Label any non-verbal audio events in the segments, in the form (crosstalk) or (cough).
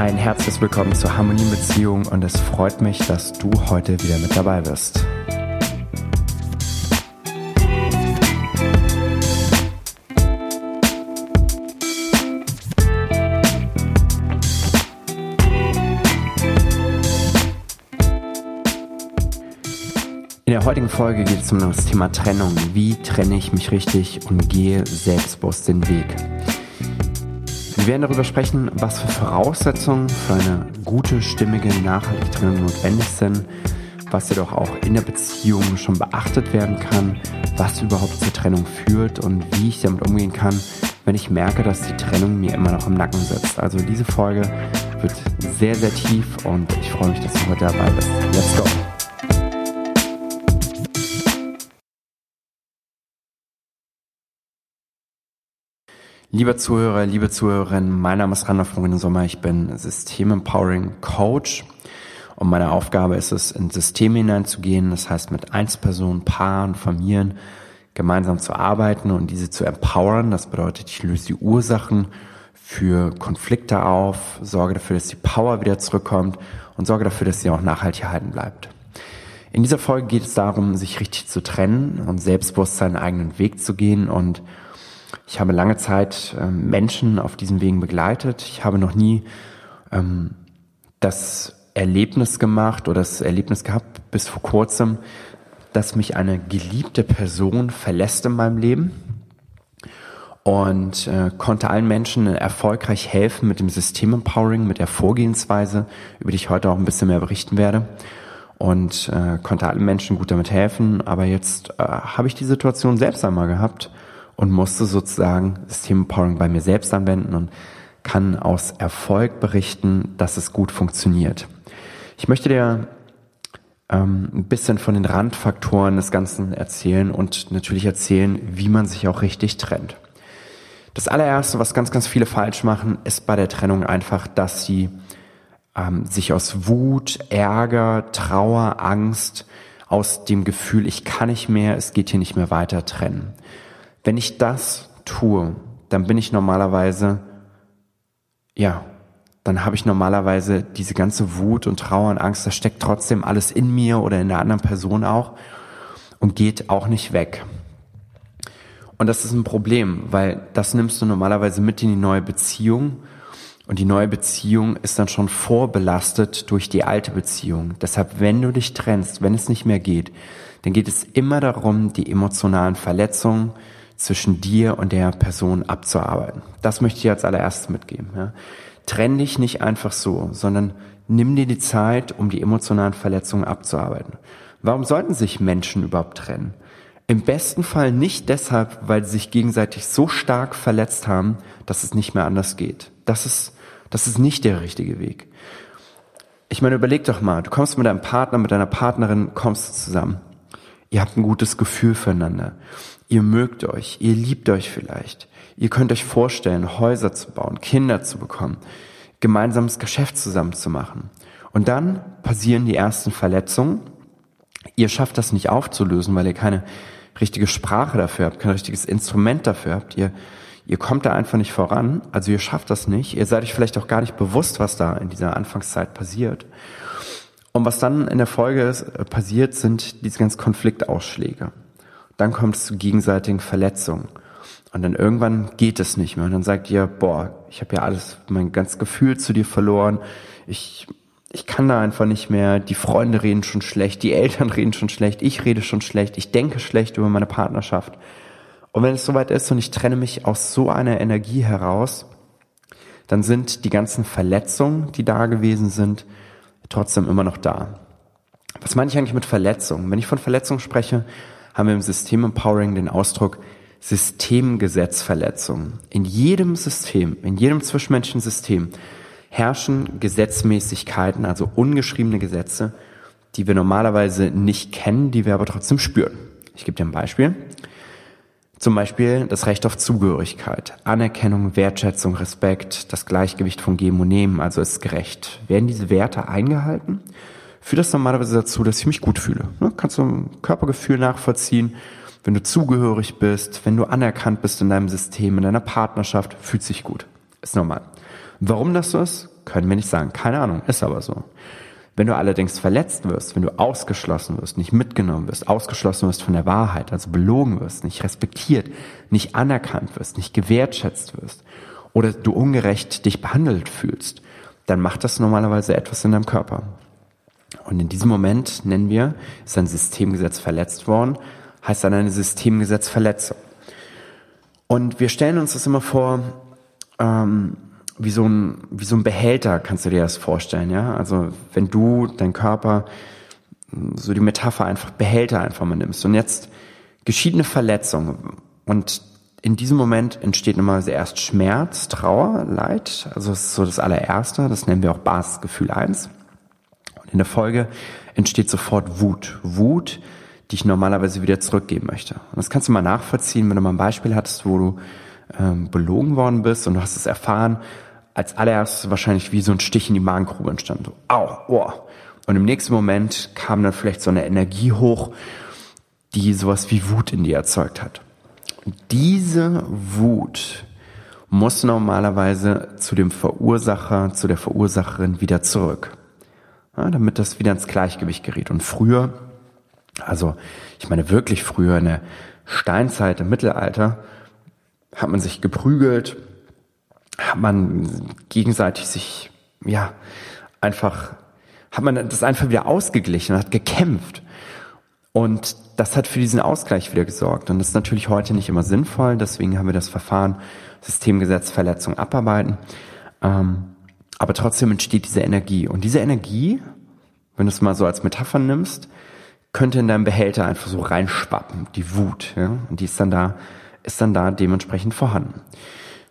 Ein herzliches Willkommen zur Harmoniebeziehung und es freut mich, dass du heute wieder mit dabei bist. In der heutigen Folge geht es um das Thema Trennung. Wie trenne ich mich richtig und gehe selbstbewusst den Weg? Wir werden darüber sprechen, was für Voraussetzungen für eine gute, stimmige, nachhaltige Trennung notwendig sind, was jedoch auch in der Beziehung schon beachtet werden kann, was überhaupt zur Trennung führt und wie ich damit umgehen kann, wenn ich merke, dass die Trennung mir immer noch im Nacken sitzt. Also diese Folge wird sehr, sehr tief und ich freue mich, dass du heute dabei bist. Let's go! Lieber Zuhörer, liebe Zuhörerin, mein Name ist Randa Florian Sommer, ich bin System Empowering Coach und meine Aufgabe ist es, in Systeme hineinzugehen, das heißt mit Einzelpersonen, Paaren, Familien gemeinsam zu arbeiten und diese zu empowern. Das bedeutet, ich löse die Ursachen für Konflikte auf, sorge dafür, dass die Power wieder zurückkommt und sorge dafür, dass sie auch nachhaltig erhalten bleibt. In dieser Folge geht es darum, sich richtig zu trennen und selbstbewusst seinen eigenen Weg zu gehen und ich habe lange Zeit ähm, Menschen auf diesem Wegen begleitet. Ich habe noch nie ähm, das Erlebnis gemacht oder das Erlebnis gehabt bis vor kurzem, dass mich eine geliebte Person verlässt in meinem Leben und äh, konnte allen Menschen erfolgreich helfen mit dem System Empowering, mit der Vorgehensweise, über die ich heute auch ein bisschen mehr berichten werde und äh, konnte allen Menschen gut damit helfen. Aber jetzt äh, habe ich die Situation selbst einmal gehabt und musste sozusagen System Empowering bei mir selbst anwenden und kann aus Erfolg berichten, dass es gut funktioniert. Ich möchte dir ähm, ein bisschen von den Randfaktoren des Ganzen erzählen und natürlich erzählen, wie man sich auch richtig trennt. Das allererste, was ganz, ganz viele falsch machen, ist bei der Trennung einfach, dass sie ähm, sich aus Wut, Ärger, Trauer, Angst, aus dem Gefühl, ich kann nicht mehr, es geht hier nicht mehr weiter trennen. Wenn ich das tue, dann bin ich normalerweise, ja, dann habe ich normalerweise diese ganze Wut und Trauer und Angst, da steckt trotzdem alles in mir oder in der anderen Person auch und geht auch nicht weg. Und das ist ein Problem, weil das nimmst du normalerweise mit in die neue Beziehung und die neue Beziehung ist dann schon vorbelastet durch die alte Beziehung. Deshalb, wenn du dich trennst, wenn es nicht mehr geht, dann geht es immer darum, die emotionalen Verletzungen, zwischen dir und der Person abzuarbeiten. Das möchte ich als allererstes mitgeben. Ja. Trenn dich nicht einfach so, sondern nimm dir die Zeit, um die emotionalen Verletzungen abzuarbeiten. Warum sollten sich Menschen überhaupt trennen? Im besten Fall nicht deshalb, weil sie sich gegenseitig so stark verletzt haben, dass es nicht mehr anders geht. Das ist, das ist nicht der richtige Weg. Ich meine, überleg doch mal, du kommst mit deinem Partner, mit deiner Partnerin, kommst zusammen. Ihr habt ein gutes Gefühl füreinander. Ihr mögt euch, ihr liebt euch vielleicht. Ihr könnt euch vorstellen, Häuser zu bauen, Kinder zu bekommen, gemeinsames Geschäft zusammen zu machen. Und dann passieren die ersten Verletzungen. Ihr schafft das nicht aufzulösen, weil ihr keine richtige Sprache dafür habt, kein richtiges Instrument dafür habt. Ihr, ihr kommt da einfach nicht voran. Also ihr schafft das nicht. Ihr seid euch vielleicht auch gar nicht bewusst, was da in dieser Anfangszeit passiert. Und was dann in der Folge äh, passiert, sind diese ganzen Konfliktausschläge. Dann kommt es zu gegenseitigen Verletzungen. Und dann irgendwann geht es nicht mehr. Und dann sagt ihr, boah, ich habe ja alles, mein ganzes Gefühl zu dir verloren. Ich, ich kann da einfach nicht mehr. Die Freunde reden schon schlecht, die Eltern (laughs) reden schon schlecht, ich rede schon schlecht, ich denke schlecht über meine Partnerschaft. Und wenn es soweit ist und ich trenne mich aus so einer Energie heraus, dann sind die ganzen Verletzungen, die da gewesen sind, trotzdem immer noch da. Was meine ich eigentlich mit Verletzungen? Wenn ich von Verletzungen spreche, haben wir im System Empowering den Ausdruck Systemgesetzverletzung. In jedem System, in jedem zwischenmenschlichen System herrschen Gesetzmäßigkeiten, also ungeschriebene Gesetze, die wir normalerweise nicht kennen, die wir aber trotzdem spüren. Ich gebe dir ein Beispiel. Zum Beispiel das Recht auf Zugehörigkeit, Anerkennung, Wertschätzung, Respekt, das Gleichgewicht von Geben und Nehmen, also ist gerecht. Werden diese Werte eingehalten? Führt das normalerweise dazu, dass ich mich gut fühle. Ne? Kannst du ein Körpergefühl nachvollziehen, wenn du zugehörig bist, wenn du anerkannt bist in deinem System, in deiner Partnerschaft, fühlt sich gut. Ist normal. Warum das so ist, Können wir nicht sagen. Keine Ahnung, ist aber so. Wenn du allerdings verletzt wirst, wenn du ausgeschlossen wirst, nicht mitgenommen wirst, ausgeschlossen wirst von der Wahrheit, also belogen wirst, nicht respektiert, nicht anerkannt wirst, nicht gewertschätzt wirst oder du ungerecht dich behandelt fühlst, dann macht das normalerweise etwas in deinem Körper. Und in diesem Moment nennen wir, ist ein Systemgesetz verletzt worden, heißt dann eine Systemgesetzverletzung. Und wir stellen uns das immer vor, ähm, wie so ein, wie so ein Behälter, kannst du dir das vorstellen, ja? Also, wenn du dein Körper, so die Metapher einfach Behälter einfach mal nimmst. Und jetzt geschieht eine Verletzung. Und in diesem Moment entsteht normalerweise erst Schmerz, Trauer, Leid. Also, das ist so das allererste. Das nennen wir auch Basisgefühl 1. In der Folge entsteht sofort Wut. Wut, die ich normalerweise wieder zurückgeben möchte. Und das kannst du mal nachvollziehen, wenn du mal ein Beispiel hattest, wo du ähm, belogen worden bist und du hast es erfahren als allererstes wahrscheinlich wie so ein Stich in die Magengrube entstanden. So, au, oh. Und im nächsten Moment kam dann vielleicht so eine Energie hoch, die sowas wie Wut in dir erzeugt hat. Und diese Wut muss normalerweise zu dem Verursacher, zu der Verursacherin wieder zurück. Ja, damit das wieder ins Gleichgewicht gerät. Und früher, also ich meine wirklich früher in der Steinzeit, im Mittelalter, hat man sich geprügelt, hat man gegenseitig sich, ja, einfach, hat man das einfach wieder ausgeglichen, hat gekämpft. Und das hat für diesen Ausgleich wieder gesorgt. Und das ist natürlich heute nicht immer sinnvoll. Deswegen haben wir das Verfahren Systemgesetz Verletzung abarbeiten. Ähm, aber trotzdem entsteht diese Energie. Und diese Energie, wenn du es mal so als Metapher nimmst, könnte in deinem Behälter einfach so reinschwappen, die Wut. Ja? Und die ist dann da, ist dann da dementsprechend vorhanden.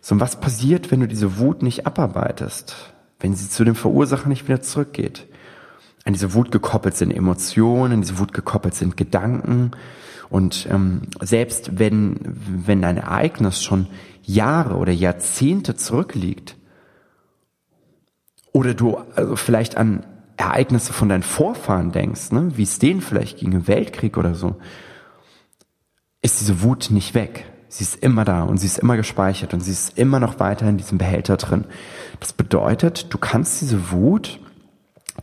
So, und was passiert, wenn du diese Wut nicht abarbeitest? Wenn sie zu dem Verursacher nicht wieder zurückgeht? An diese Wut gekoppelt sind Emotionen, an diese Wut gekoppelt sind Gedanken. Und ähm, selbst wenn, wenn ein Ereignis schon Jahre oder Jahrzehnte zurückliegt, oder du also vielleicht an Ereignisse von deinen Vorfahren denkst, ne, wie es denen vielleicht ging im Weltkrieg oder so, ist diese Wut nicht weg. Sie ist immer da und sie ist immer gespeichert und sie ist immer noch weiter in diesem Behälter drin. Das bedeutet, du kannst diese Wut,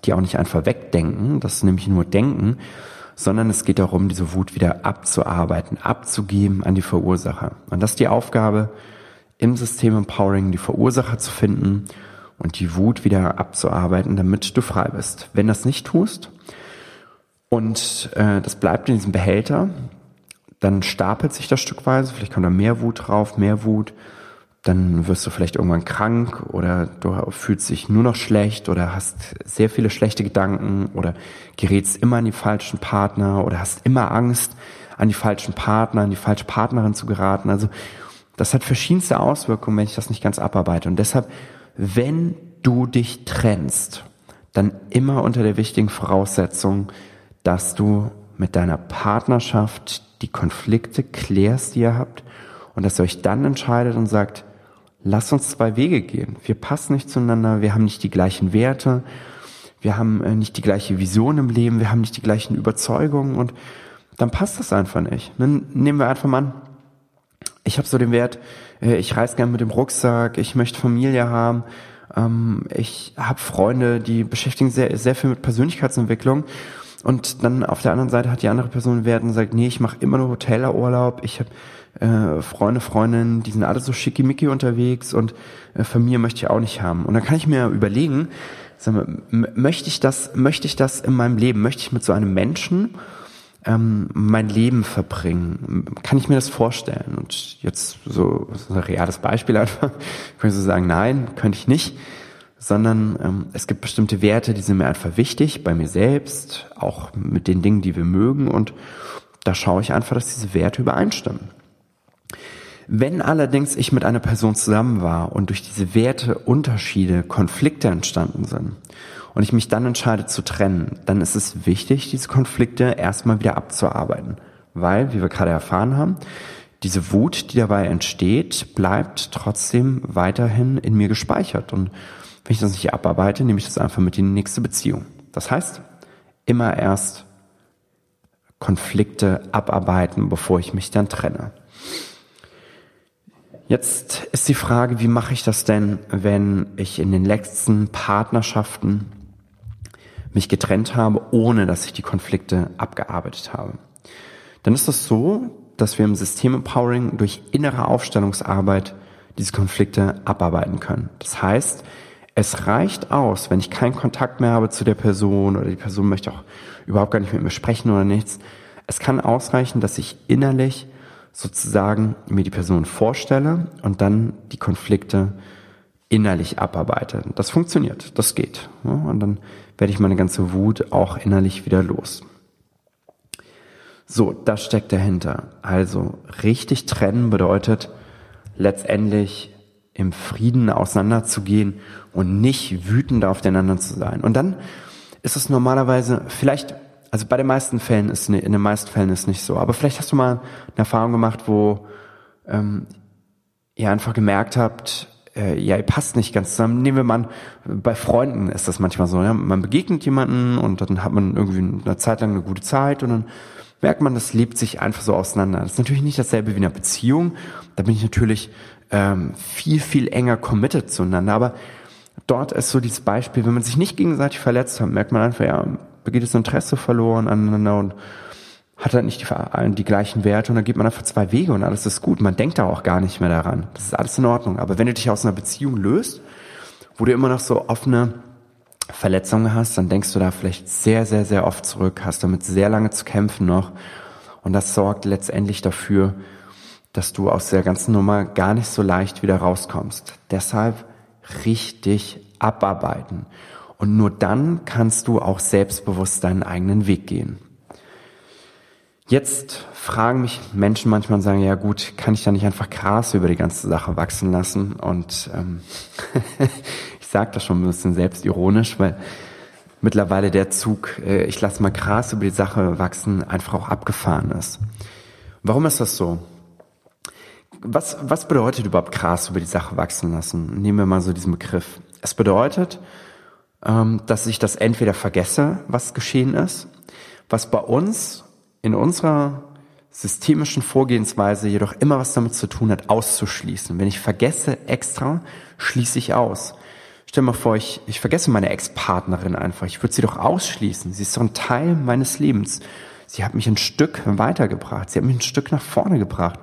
die auch nicht einfach wegdenken, das ist nämlich nur Denken, sondern es geht darum, diese Wut wieder abzuarbeiten, abzugeben an die Verursacher. Und das ist die Aufgabe im System Empowering, die Verursacher zu finden und die Wut wieder abzuarbeiten, damit du frei bist. Wenn das nicht tust und äh, das bleibt in diesem Behälter, dann stapelt sich das stückweise, vielleicht kommt da mehr Wut drauf, mehr Wut, dann wirst du vielleicht irgendwann krank oder du fühlst dich nur noch schlecht oder hast sehr viele schlechte Gedanken oder gerätst immer an die falschen Partner oder hast immer Angst, an die falschen Partner, an die falsche Partnerin zu geraten. Also das hat verschiedenste Auswirkungen, wenn ich das nicht ganz abarbeite. Und deshalb, wenn du dich trennst, dann immer unter der wichtigen Voraussetzung, dass du mit deiner Partnerschaft die Konflikte klärst, die ihr habt, und dass ihr euch dann entscheidet und sagt, lass uns zwei Wege gehen. Wir passen nicht zueinander, wir haben nicht die gleichen Werte, wir haben äh, nicht die gleiche Vision im Leben, wir haben nicht die gleichen Überzeugungen und dann passt das einfach nicht. Dann nehmen wir einfach mal an, ich habe so den Wert, äh, ich reise gern mit dem Rucksack, ich möchte Familie haben, ähm, ich habe Freunde, die beschäftigen sehr, sehr viel mit Persönlichkeitsentwicklung. Und dann auf der anderen Seite hat die andere Person Wert und sagt, nee, ich mache immer nur Hotelurlaub, ich habe äh, Freunde, Freundinnen, die sind alle so schickimicki unterwegs und äh, Familie möchte ich auch nicht haben. Und dann kann ich mir überlegen, sag mal, möchte ich das, möchte ich das in meinem Leben, möchte ich mit so einem Menschen ähm, mein Leben verbringen? Kann ich mir das vorstellen? Und jetzt so, so ein reales Beispiel einfach, könnte ich so sagen, nein, könnte ich nicht sondern ähm, es gibt bestimmte Werte, die sind mir einfach wichtig, bei mir selbst, auch mit den Dingen, die wir mögen und da schaue ich einfach, dass diese Werte übereinstimmen. Wenn allerdings ich mit einer Person zusammen war und durch diese Werteunterschiede Konflikte entstanden sind und ich mich dann entscheide zu trennen, dann ist es wichtig, diese Konflikte erstmal wieder abzuarbeiten. Weil, wie wir gerade erfahren haben, diese Wut, die dabei entsteht, bleibt trotzdem weiterhin in mir gespeichert. Und wenn ich das nicht abarbeite, nehme ich das einfach mit in die nächste Beziehung. Das heißt, immer erst Konflikte abarbeiten, bevor ich mich dann trenne. Jetzt ist die Frage, wie mache ich das denn, wenn ich in den letzten Partnerschaften mich getrennt habe, ohne dass ich die Konflikte abgearbeitet habe? Dann ist es das so, dass wir im System Empowering durch innere Aufstellungsarbeit diese Konflikte abarbeiten können. Das heißt, es reicht aus, wenn ich keinen Kontakt mehr habe zu der Person oder die Person möchte auch überhaupt gar nicht mit mir sprechen oder nichts. Es kann ausreichen, dass ich innerlich sozusagen mir die Person vorstelle und dann die Konflikte innerlich abarbeite. Das funktioniert, das geht. Und dann werde ich meine ganze Wut auch innerlich wieder los. So, das steckt dahinter. Also richtig trennen bedeutet letztendlich im Frieden auseinanderzugehen und nicht wütend auf den anderen zu sein. Und dann ist es normalerweise vielleicht also bei den meisten Fällen ist in den meisten Fällen ist nicht so. Aber vielleicht hast du mal eine Erfahrung gemacht, wo ähm, ihr einfach gemerkt habt, äh, ja, ihr passt nicht ganz zusammen. Nehmen wir mal an, bei Freunden ist das manchmal so. Ja? Man begegnet jemanden und dann hat man irgendwie eine Zeit lang eine gute Zeit und dann merkt man, das lebt sich einfach so auseinander. Das ist natürlich nicht dasselbe wie in einer Beziehung. Da bin ich natürlich ähm, viel, viel enger committed zueinander. Aber dort ist so dieses Beispiel, wenn man sich nicht gegenseitig verletzt hat, merkt man einfach, ja, begeht das Interesse verloren aneinander und hat halt nicht die, die gleichen Werte und dann geht man einfach zwei Wege und alles ist gut. Man denkt da auch gar nicht mehr daran. Das ist alles in Ordnung. Aber wenn du dich aus einer Beziehung löst, wo du immer noch so offene Verletzungen hast, dann denkst du da vielleicht sehr, sehr, sehr oft zurück, hast damit sehr lange zu kämpfen noch. Und das sorgt letztendlich dafür, dass du aus der ganzen Nummer gar nicht so leicht wieder rauskommst. Deshalb richtig abarbeiten. Und nur dann kannst du auch selbstbewusst deinen eigenen Weg gehen. Jetzt fragen mich Menschen manchmal und sagen, ja gut, kann ich da nicht einfach Gras über die ganze Sache wachsen lassen? Und ähm, (laughs) ich sage das schon ein bisschen selbstironisch, weil mittlerweile der Zug, äh, ich lasse mal Gras über die Sache wachsen, einfach auch abgefahren ist. Warum ist das so? Was, was bedeutet überhaupt Gras über die Sache wachsen lassen? Nehmen wir mal so diesen Begriff. Es bedeutet, ähm, dass ich das entweder vergesse, was geschehen ist, was bei uns in unserer systemischen Vorgehensweise jedoch immer was damit zu tun hat, auszuschließen. Wenn ich vergesse extra, schließe ich aus. Stell mal vor, ich, ich vergesse meine Ex-Partnerin einfach. Ich würde sie doch ausschließen. Sie ist so ein Teil meines Lebens. Sie hat mich ein Stück weitergebracht. Sie hat mich ein Stück nach vorne gebracht.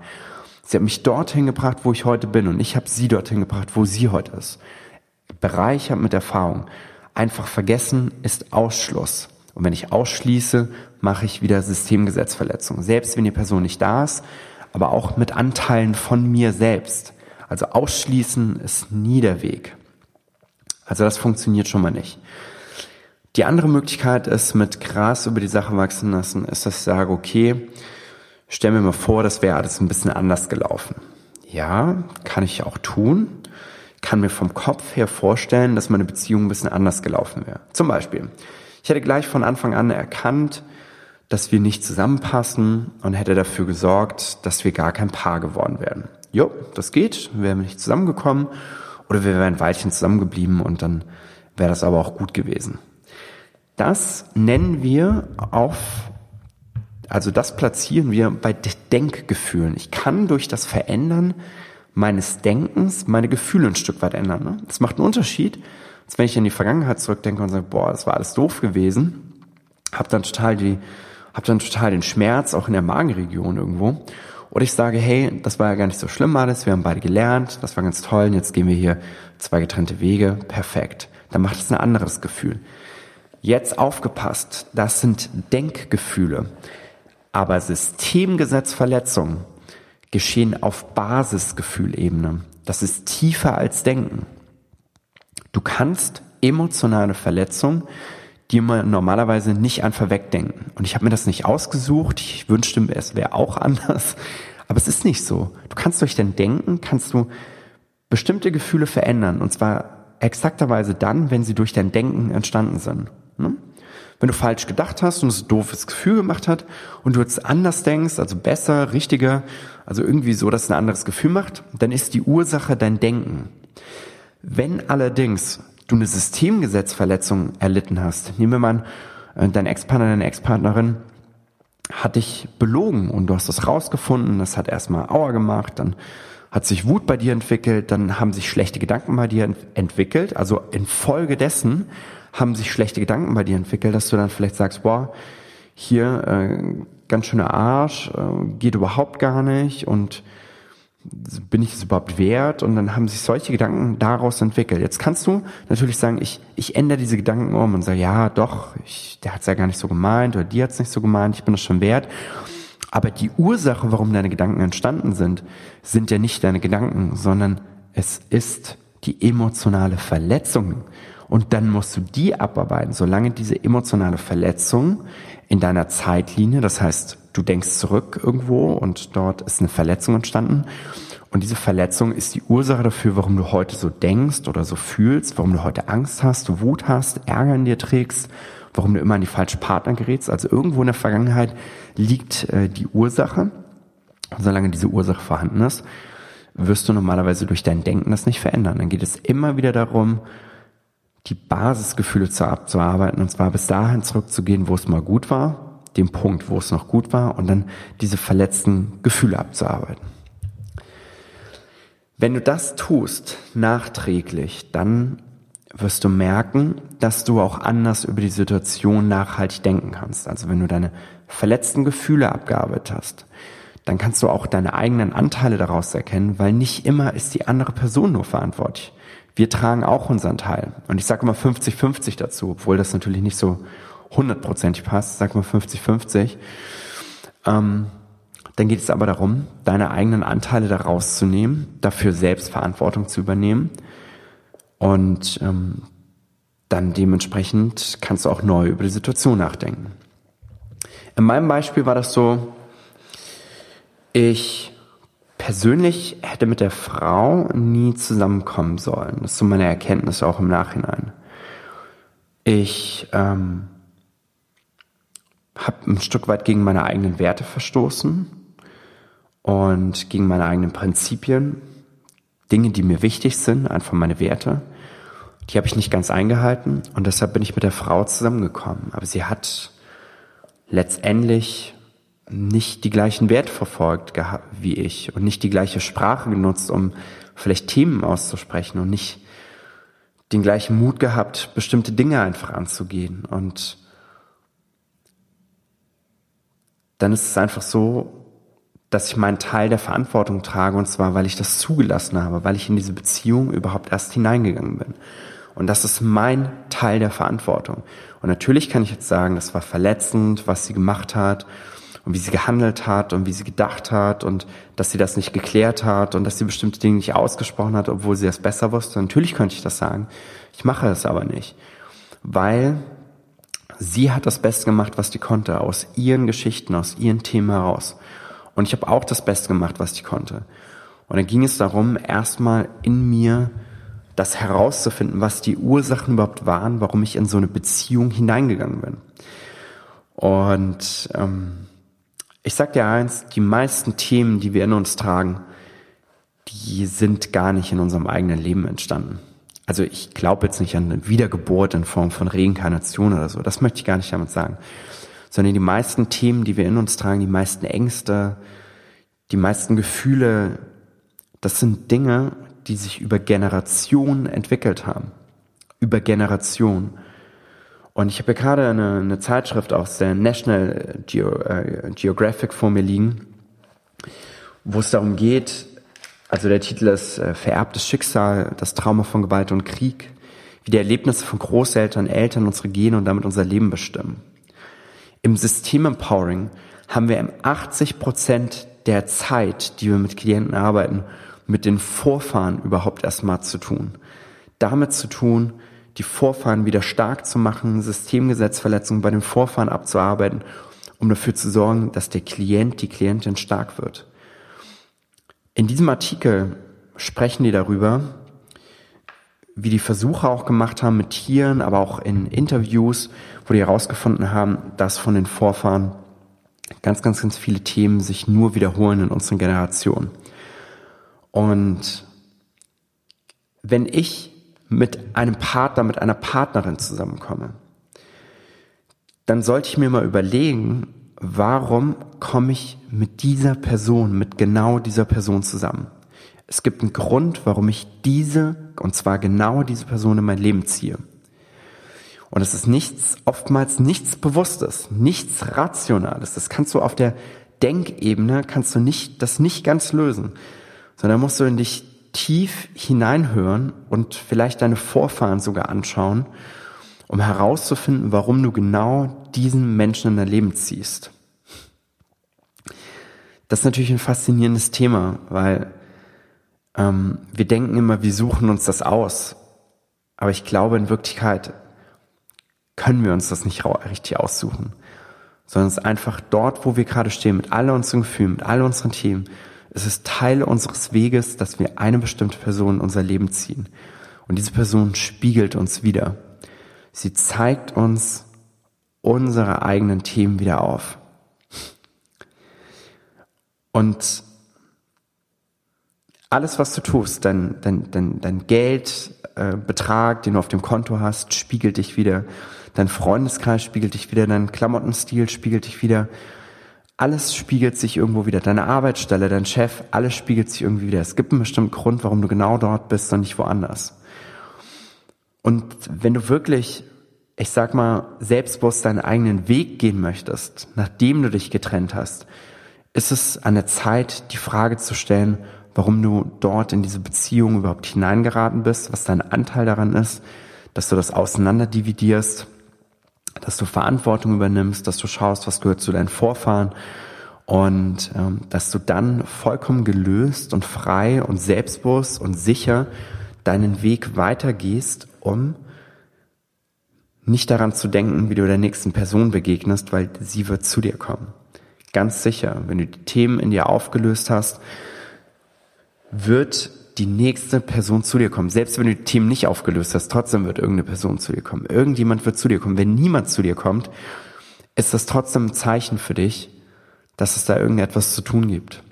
Sie hat mich dorthin gebracht, wo ich heute bin. Und ich habe sie dorthin gebracht, wo sie heute ist. Bereichert mit Erfahrung. Einfach vergessen ist Ausschluss. Und wenn ich ausschließe, mache ich wieder Systemgesetzverletzung. Selbst wenn die Person nicht da ist, aber auch mit Anteilen von mir selbst. Also ausschließen ist nie der Weg. Also das funktioniert schon mal nicht. Die andere Möglichkeit ist, mit Gras über die Sache wachsen lassen, ist, dass ich sage, okay, stell mir mal vor, das wäre alles ein bisschen anders gelaufen. Ja, kann ich auch tun kann mir vom Kopf her vorstellen, dass meine Beziehung ein bisschen anders gelaufen wäre. Zum Beispiel, ich hätte gleich von Anfang an erkannt, dass wir nicht zusammenpassen und hätte dafür gesorgt, dass wir gar kein Paar geworden wären. Jo, das geht, wir wären nicht zusammengekommen oder wir wären ein Weilchen zusammengeblieben und dann wäre das aber auch gut gewesen. Das nennen wir auf, also das platzieren wir bei Denkgefühlen. Ich kann durch das Verändern meines Denkens meine Gefühle ein Stück weit ändern. Ne? Das macht einen Unterschied, als wenn ich in die Vergangenheit zurückdenke und sage, boah, das war alles doof gewesen, habe dann total die, habe dann total den Schmerz auch in der Magenregion irgendwo. Oder ich sage, hey, das war ja gar nicht so schlimm alles, wir haben beide gelernt, das war ganz toll, und jetzt gehen wir hier zwei getrennte Wege, perfekt. Dann macht es ein anderes Gefühl. Jetzt aufgepasst, das sind Denkgefühle. Aber Systemgesetzverletzungen geschehen auf Basisgefühlebene. Das ist tiefer als Denken. Du kannst emotionale Verletzungen, die man normalerweise nicht einfach wegdenken. Und ich habe mir das nicht ausgesucht. Ich wünschte, es wäre auch (laughs) anders. Aber es ist nicht so. Du kannst durch dein Denken, kannst du bestimmte Gefühle verändern. Und zwar exakterweise dann, wenn sie durch dein Denken entstanden sind. Ne? wenn du falsch gedacht hast und es ein doofes Gefühl gemacht hat und du jetzt anders denkst, also besser, richtiger, also irgendwie so, dass es ein anderes Gefühl macht, dann ist die Ursache dein Denken. Wenn allerdings du eine Systemgesetzverletzung erlitten hast, nehmen wir mal äh, dein Ex-Partner, deine Ex-Partnerin hat dich belogen und du hast das rausgefunden, das hat erstmal Auer gemacht, dann hat sich Wut bei dir entwickelt, dann haben sich schlechte Gedanken bei dir entwickelt. Also infolgedessen haben sich schlechte Gedanken bei dir entwickelt, dass du dann vielleicht sagst, boah, hier äh, ganz schöner Arsch, äh, geht überhaupt gar nicht und bin ich es überhaupt wert? Und dann haben sich solche Gedanken daraus entwickelt. Jetzt kannst du natürlich sagen, ich, ich ändere diese Gedanken um und sage, ja, doch, ich, der hat es ja gar nicht so gemeint oder die hat es nicht so gemeint, ich bin es schon wert. Aber die Ursache, warum deine Gedanken entstanden sind, sind ja nicht deine Gedanken, sondern es ist die emotionale Verletzung. Und dann musst du die abarbeiten, solange diese emotionale Verletzung in deiner Zeitlinie, das heißt, du denkst zurück irgendwo und dort ist eine Verletzung entstanden. Und diese Verletzung ist die Ursache dafür, warum du heute so denkst oder so fühlst, warum du heute Angst hast, Wut hast, Ärger in dir trägst, warum du immer an die falschen Partner gerätst. Also irgendwo in der Vergangenheit liegt äh, die Ursache. Solange diese Ursache vorhanden ist, wirst du normalerweise durch dein Denken das nicht verändern. Dann geht es immer wieder darum, die Basisgefühle zu abzuarbeiten und zwar bis dahin zurückzugehen, wo es mal gut war, dem Punkt, wo es noch gut war und dann diese verletzten Gefühle abzuarbeiten. Wenn du das tust, nachträglich, dann wirst du merken, dass du auch anders über die Situation nachhaltig denken kannst. Also wenn du deine verletzten Gefühle abgearbeitet hast, dann kannst du auch deine eigenen Anteile daraus erkennen, weil nicht immer ist die andere Person nur verantwortlich. Wir tragen auch unseren Teil. Und ich sage immer 50-50 dazu, obwohl das natürlich nicht so hundertprozentig passt, sag mal 50-50. Ähm, dann geht es aber darum, deine eigenen Anteile daraus zu nehmen, dafür selbst Verantwortung zu übernehmen und ähm, dann dementsprechend kannst du auch neu über die Situation nachdenken. In meinem Beispiel war das so, ich persönlich hätte mit der Frau nie zusammenkommen sollen. Das ist so meine Erkenntnis auch im Nachhinein. Ich ähm, habe ein Stück weit gegen meine eigenen Werte verstoßen und gegen meine eigenen Prinzipien. Dinge, die mir wichtig sind, einfach meine Werte. Die habe ich nicht ganz eingehalten und deshalb bin ich mit der Frau zusammengekommen. Aber sie hat letztendlich nicht die gleichen Werte verfolgt wie ich und nicht die gleiche Sprache genutzt, um vielleicht Themen auszusprechen und nicht den gleichen Mut gehabt, bestimmte Dinge einfach anzugehen. Und dann ist es einfach so, dass ich meinen Teil der Verantwortung trage und zwar, weil ich das zugelassen habe, weil ich in diese Beziehung überhaupt erst hineingegangen bin. Und das ist mein Teil der Verantwortung. Und natürlich kann ich jetzt sagen, das war verletzend, was sie gemacht hat und wie sie gehandelt hat und wie sie gedacht hat und dass sie das nicht geklärt hat und dass sie bestimmte Dinge nicht ausgesprochen hat, obwohl sie das besser wusste. Natürlich könnte ich das sagen. Ich mache es aber nicht, weil sie hat das Beste gemacht, was sie konnte, aus ihren Geschichten, aus ihren Themen heraus. Und ich habe auch das Beste gemacht, was ich konnte. Und dann ging es darum, erstmal in mir das herauszufinden, was die Ursachen überhaupt waren, warum ich in so eine Beziehung hineingegangen bin. Und ähm, ich sag dir eins, die meisten Themen, die wir in uns tragen, die sind gar nicht in unserem eigenen Leben entstanden. Also ich glaube jetzt nicht an eine Wiedergeburt in Form von Reinkarnation oder so, das möchte ich gar nicht damit sagen sondern die meisten Themen, die wir in uns tragen, die meisten Ängste, die meisten Gefühle, das sind Dinge, die sich über Generationen entwickelt haben. Über Generationen. Und ich habe hier gerade eine, eine, Zeitschrift aus der National Geo, äh, Geographic vor mir liegen, wo es darum geht, also der Titel ist äh, Vererbtes Schicksal, das Trauma von Gewalt und Krieg, wie die Erlebnisse von Großeltern, Eltern unsere Gene und damit unser Leben bestimmen. Im System Empowering haben wir 80 Prozent der Zeit, die wir mit Klienten arbeiten, mit den Vorfahren überhaupt erstmal zu tun. Damit zu tun, die Vorfahren wieder stark zu machen, Systemgesetzverletzungen bei den Vorfahren abzuarbeiten, um dafür zu sorgen, dass der Klient, die Klientin stark wird. In diesem Artikel sprechen die darüber, wie die Versuche auch gemacht haben mit Tieren, aber auch in Interviews, wo die herausgefunden haben, dass von den Vorfahren ganz, ganz, ganz viele Themen sich nur wiederholen in unseren Generationen. Und wenn ich mit einem Partner, mit einer Partnerin zusammenkomme, dann sollte ich mir mal überlegen, warum komme ich mit dieser Person, mit genau dieser Person zusammen? Es gibt einen Grund, warum ich diese, und zwar genau diese Person in mein Leben ziehe. Und es ist nichts, oftmals nichts Bewusstes, nichts Rationales. Das kannst du auf der Denkebene, kannst du nicht, das nicht ganz lösen. Sondern musst du in dich tief hineinhören und vielleicht deine Vorfahren sogar anschauen, um herauszufinden, warum du genau diesen Menschen in dein Leben ziehst. Das ist natürlich ein faszinierendes Thema, weil ähm, wir denken immer, wir suchen uns das aus. Aber ich glaube, in Wirklichkeit können wir uns das nicht richtig aussuchen, sondern es ist einfach dort, wo wir gerade stehen, mit all unseren Gefühlen, mit all unseren Themen. Es ist Teil unseres Weges, dass wir eine bestimmte Person in unser Leben ziehen. Und diese Person spiegelt uns wieder. Sie zeigt uns unsere eigenen Themen wieder auf. Und alles, was du tust, dein, dein, dein, dein Geldbetrag, äh, den du auf dem Konto hast, spiegelt dich wieder. Dein Freundeskreis spiegelt dich wieder. Dein Klamottenstil spiegelt dich wieder. Alles spiegelt sich irgendwo wieder. Deine Arbeitsstelle, dein Chef, alles spiegelt sich irgendwie wieder. Es gibt einen bestimmten Grund, warum du genau dort bist und nicht woanders. Und wenn du wirklich, ich sag mal, selbstbewusst deinen eigenen Weg gehen möchtest, nachdem du dich getrennt hast, ist es an der Zeit, die Frage zu stellen, warum du dort in diese Beziehung überhaupt hineingeraten bist, was dein Anteil daran ist, dass du das auseinanderdividierst, dass du Verantwortung übernimmst, dass du schaust, was gehört zu deinen Vorfahren und ähm, dass du dann vollkommen gelöst und frei und selbstbewusst und sicher deinen Weg weitergehst, um nicht daran zu denken, wie du der nächsten Person begegnest, weil sie wird zu dir kommen. Ganz sicher, wenn du die Themen in dir aufgelöst hast, wird die nächste Person zu dir kommen. Selbst wenn du die Themen nicht aufgelöst hast, trotzdem wird irgendeine Person zu dir kommen. Irgendjemand wird zu dir kommen. Wenn niemand zu dir kommt, ist das trotzdem ein Zeichen für dich, dass es da irgendetwas zu tun gibt.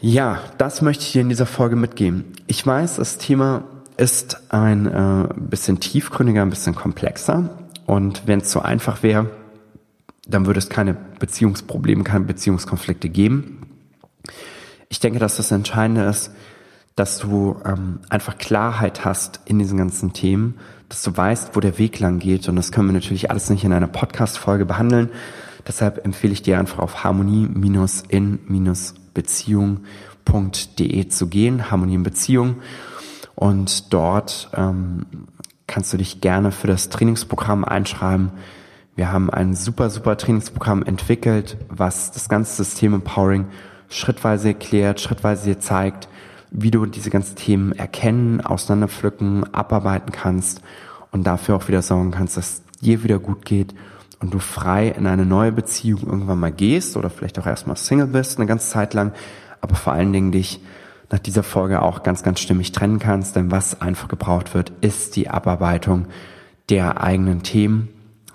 Ja, das möchte ich dir in dieser Folge mitgeben. Ich weiß, das Thema ist ein äh, bisschen tiefgründiger, ein bisschen komplexer. Und wenn es so einfach wäre, dann würde es keine Beziehungsprobleme, keine Beziehungskonflikte geben. Ich denke, dass das Entscheidende ist, dass du ähm, einfach Klarheit hast in diesen ganzen Themen, dass du weißt, wo der Weg lang geht. Und das können wir natürlich alles nicht in einer Podcast-Folge behandeln. Deshalb empfehle ich dir einfach auf harmonie-in-beziehung.de zu gehen, Harmonie in Beziehung. Und dort ähm, kannst du dich gerne für das Trainingsprogramm einschreiben. Wir haben ein super, super Trainingsprogramm entwickelt, was das ganze System Empowering schrittweise erklärt, schrittweise dir zeigt, wie du diese ganzen Themen erkennen, auseinanderpflücken, abarbeiten kannst und dafür auch wieder sorgen kannst, dass dir wieder gut geht und du frei in eine neue Beziehung irgendwann mal gehst oder vielleicht auch erstmal Single bist eine ganze Zeit lang, aber vor allen Dingen dich nach dieser Folge auch ganz, ganz stimmig trennen kannst, denn was einfach gebraucht wird, ist die Abarbeitung der eigenen Themen,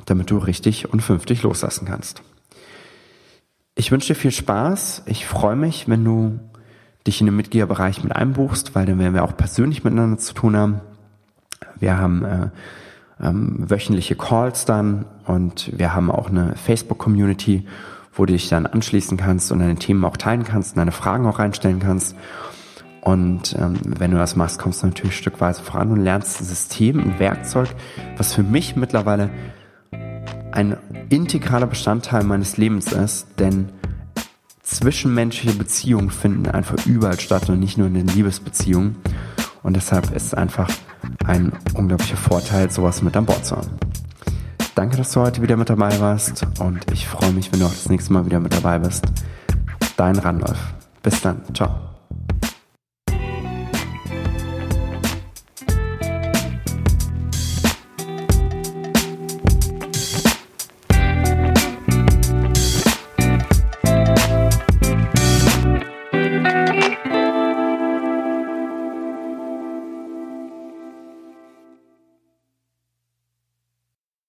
damit du richtig und fünftig loslassen kannst. Ich wünsche dir viel Spaß. Ich freue mich, wenn du dich in den Mitgliederbereich mit einbuchst, weil dann werden wir auch persönlich miteinander zu tun haben. Wir haben äh, ähm, wöchentliche Calls dann und wir haben auch eine Facebook-Community, wo du dich dann anschließen kannst und deine Themen auch teilen kannst und deine Fragen auch reinstellen kannst. Und ähm, wenn du das machst, kommst du natürlich stückweise voran und lernst ein System, ein Werkzeug, was für mich mittlerweile ein integraler Bestandteil meines Lebens ist, denn zwischenmenschliche Beziehungen finden einfach überall statt und nicht nur in den Liebesbeziehungen. Und deshalb ist es einfach ein unglaublicher Vorteil, sowas mit an Bord zu haben. Danke, dass du heute wieder mit dabei warst und ich freue mich, wenn du auch das nächste Mal wieder mit dabei bist. Dein Randolph. Bis dann. Ciao.